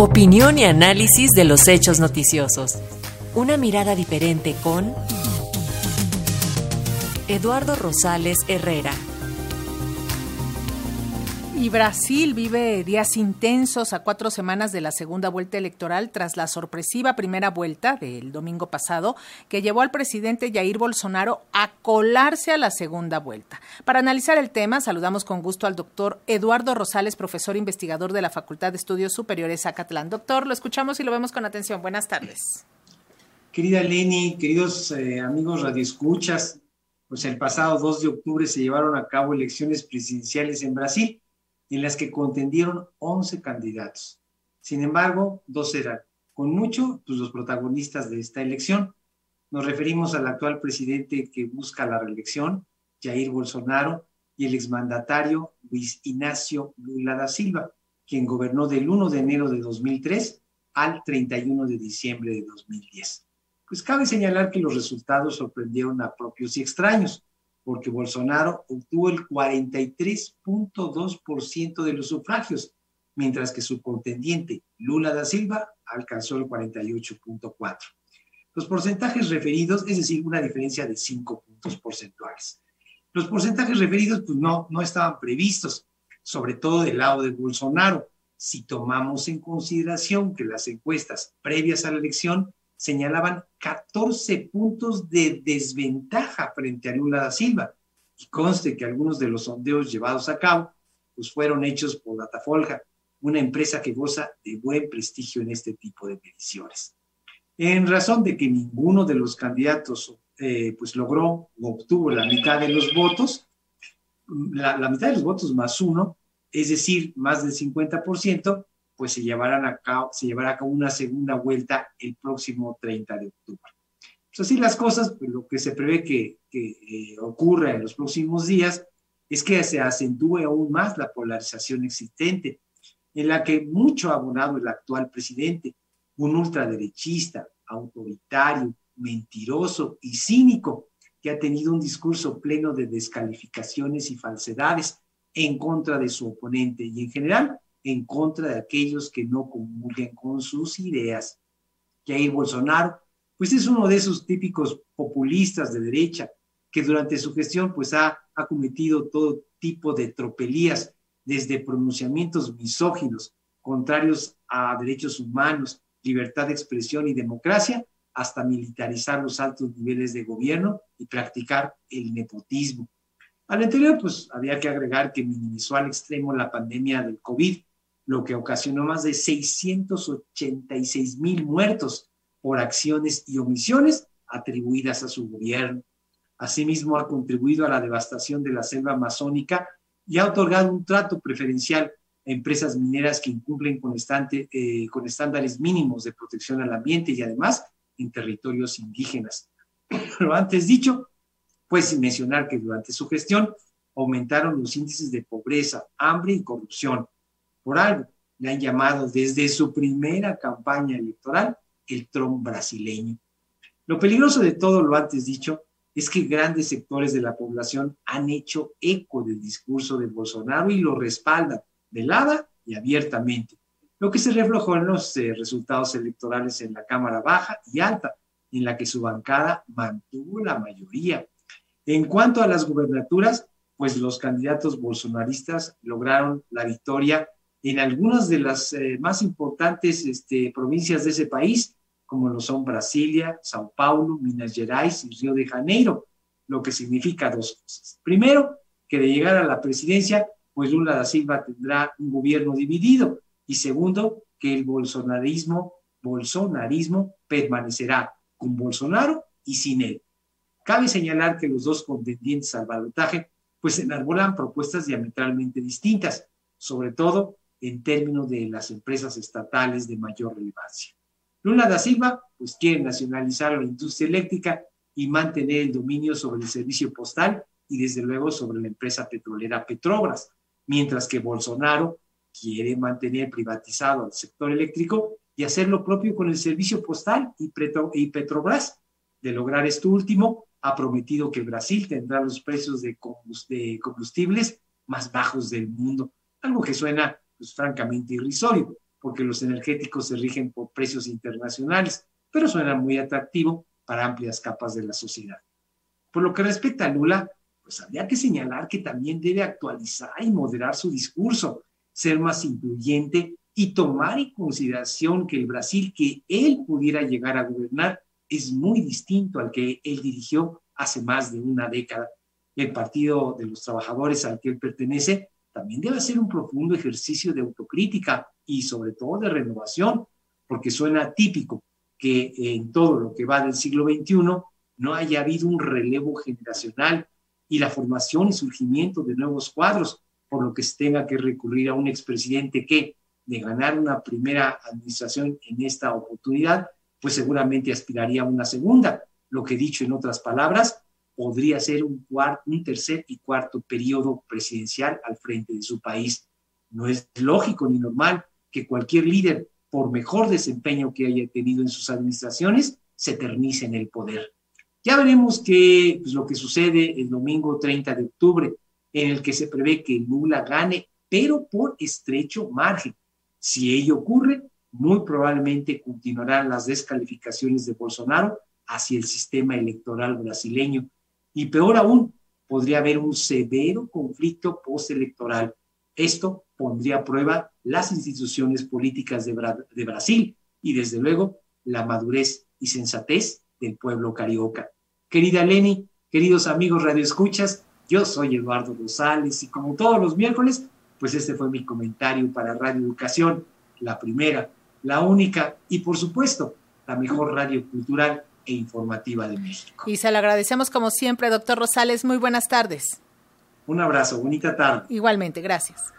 Opinión y análisis de los hechos noticiosos. Una mirada diferente con Eduardo Rosales Herrera. Y Brasil vive días intensos a cuatro semanas de la segunda vuelta electoral tras la sorpresiva primera vuelta del domingo pasado que llevó al presidente Jair Bolsonaro a colarse a la segunda vuelta. Para analizar el tema, saludamos con gusto al doctor Eduardo Rosales, profesor investigador de la Facultad de Estudios Superiores Acatlán. Doctor, lo escuchamos y lo vemos con atención. Buenas tardes. Querida Leni, queridos eh, amigos radioescuchas, pues el pasado 2 de octubre se llevaron a cabo elecciones presidenciales en Brasil en las que contendieron 11 candidatos. Sin embargo, dos eran, con mucho, pues los protagonistas de esta elección. Nos referimos al actual presidente que busca la reelección, Jair Bolsonaro, y el exmandatario Luis Ignacio Lula da Silva, quien gobernó del 1 de enero de 2003 al 31 de diciembre de 2010. Pues cabe señalar que los resultados sorprendieron a propios y extraños porque Bolsonaro obtuvo el 43.2% de los sufragios, mientras que su contendiente Lula da Silva alcanzó el 48.4%. Los porcentajes referidos, es decir, una diferencia de 5 puntos porcentuales. Los porcentajes referidos pues no, no estaban previstos, sobre todo del lado de Bolsonaro. Si tomamos en consideración que las encuestas previas a la elección señalaban 14 puntos de desventaja frente a Lula da Silva. Y conste que algunos de los sondeos llevados a cabo pues fueron hechos por Datafolga, una empresa que goza de buen prestigio en este tipo de mediciones. En razón de que ninguno de los candidatos eh, pues logró o obtuvo la mitad de los votos, la, la mitad de los votos más uno, es decir, más del 50%, pues se, llevarán a cabo, se llevará a cabo una segunda vuelta el próximo 30 de octubre. Pues así las cosas, pues lo que se prevé que, que eh, ocurra en los próximos días es que se acentúe aún más la polarización existente, en la que mucho ha abonado el actual presidente, un ultraderechista, autoritario, mentiroso y cínico, que ha tenido un discurso pleno de descalificaciones y falsedades en contra de su oponente y en general en contra de aquellos que no comulguen con sus ideas. Jair Bolsonaro, pues es uno de esos típicos populistas de derecha que durante su gestión pues ha, ha cometido todo tipo de tropelías, desde pronunciamientos misóginos, contrarios a derechos humanos, libertad de expresión y democracia, hasta militarizar los altos niveles de gobierno y practicar el nepotismo. Al anterior, pues había que agregar que minimizó al extremo la pandemia del COVID, lo que ocasionó más de 686 mil muertos por acciones y omisiones atribuidas a su gobierno. Asimismo, ha contribuido a la devastación de la selva amazónica y ha otorgado un trato preferencial a empresas mineras que incumplen con, eh, con estándares mínimos de protección al ambiente y además en territorios indígenas. Lo antes dicho, pues sin mencionar que durante su gestión aumentaron los índices de pobreza, hambre y corrupción, por algo le han llamado desde su primera campaña electoral el Trump brasileño. Lo peligroso de todo lo antes dicho es que grandes sectores de la población han hecho eco del discurso de Bolsonaro y lo respaldan velada y abiertamente, lo que se reflejó en los eh, resultados electorales en la Cámara Baja y Alta, en la que su bancada mantuvo la mayoría. En cuanto a las gubernaturas, pues los candidatos bolsonaristas lograron la victoria en algunas de las eh, más importantes este, provincias de ese país, como lo son Brasilia, Sao Paulo, Minas Gerais y Río de Janeiro, lo que significa dos cosas. Primero, que de llegar a la presidencia, pues Lula da Silva tendrá un gobierno dividido. Y segundo, que el bolsonarismo, bolsonarismo permanecerá con Bolsonaro y sin él. Cabe señalar que los dos contendientes al balotaje pues enarbolan propuestas diametralmente distintas, sobre todo en términos de las empresas estatales de mayor relevancia. Lula da Silva, pues quiere nacionalizar la industria eléctrica y mantener el dominio sobre el servicio postal y desde luego sobre la empresa petrolera Petrobras, mientras que Bolsonaro quiere mantener privatizado al sector eléctrico y hacer lo propio con el servicio postal y, Petrobras. De lograr esto último, ha prometido que Brasil tendrá los precios de combustibles más bajos del mundo, algo que suena pues, francamente irrisorio. porque los energéticos se rigen por precios internacionales, pero suena muy atractivo para amplias capas de la sociedad. Por lo que respecta a Lula, pues habría que señalar que también debe actualizar y moderar su discurso, ser más incluyente y tomar en consideración que el Brasil que él pudiera llegar a gobernar es muy distinto al que él dirigió hace más de una década. El Partido de los Trabajadores al que él pertenece también debe hacer un profundo ejercicio de autocrítica y sobre todo de renovación, porque suena típico que en todo lo que va del siglo XXI no haya habido un relevo generacional y la formación y surgimiento de nuevos cuadros, por lo que tenga que recurrir a un expresidente que, de ganar una primera administración en esta oportunidad, pues seguramente aspiraría a una segunda, lo que dicho en otras palabras, podría ser un, cuarto, un tercer y cuarto periodo presidencial al frente de su país. No es lógico ni normal que cualquier líder, por mejor desempeño que haya tenido en sus administraciones, se eternice en el poder. Ya veremos qué pues, lo que sucede el domingo 30 de octubre, en el que se prevé que Lula gane, pero por estrecho margen. Si ello ocurre, muy probablemente continuarán las descalificaciones de Bolsonaro hacia el sistema electoral brasileño. Y peor aún, podría haber un severo conflicto postelectoral. Esto pondría a prueba las instituciones políticas de, Brasil y, desde luego, la madurez y sensatez del pueblo carioca. Querida Leni, queridos amigos radioescuchas, yo soy Eduardo Rosales y como todos los miércoles, pues este fue mi comentario para Radio Educación, la primera, la única y por supuesto la mejor radio cultural e informativa de México. Y se lo agradecemos como siempre, doctor Rosales. Muy buenas tardes. Un abrazo, bonita tarde. Igualmente, gracias.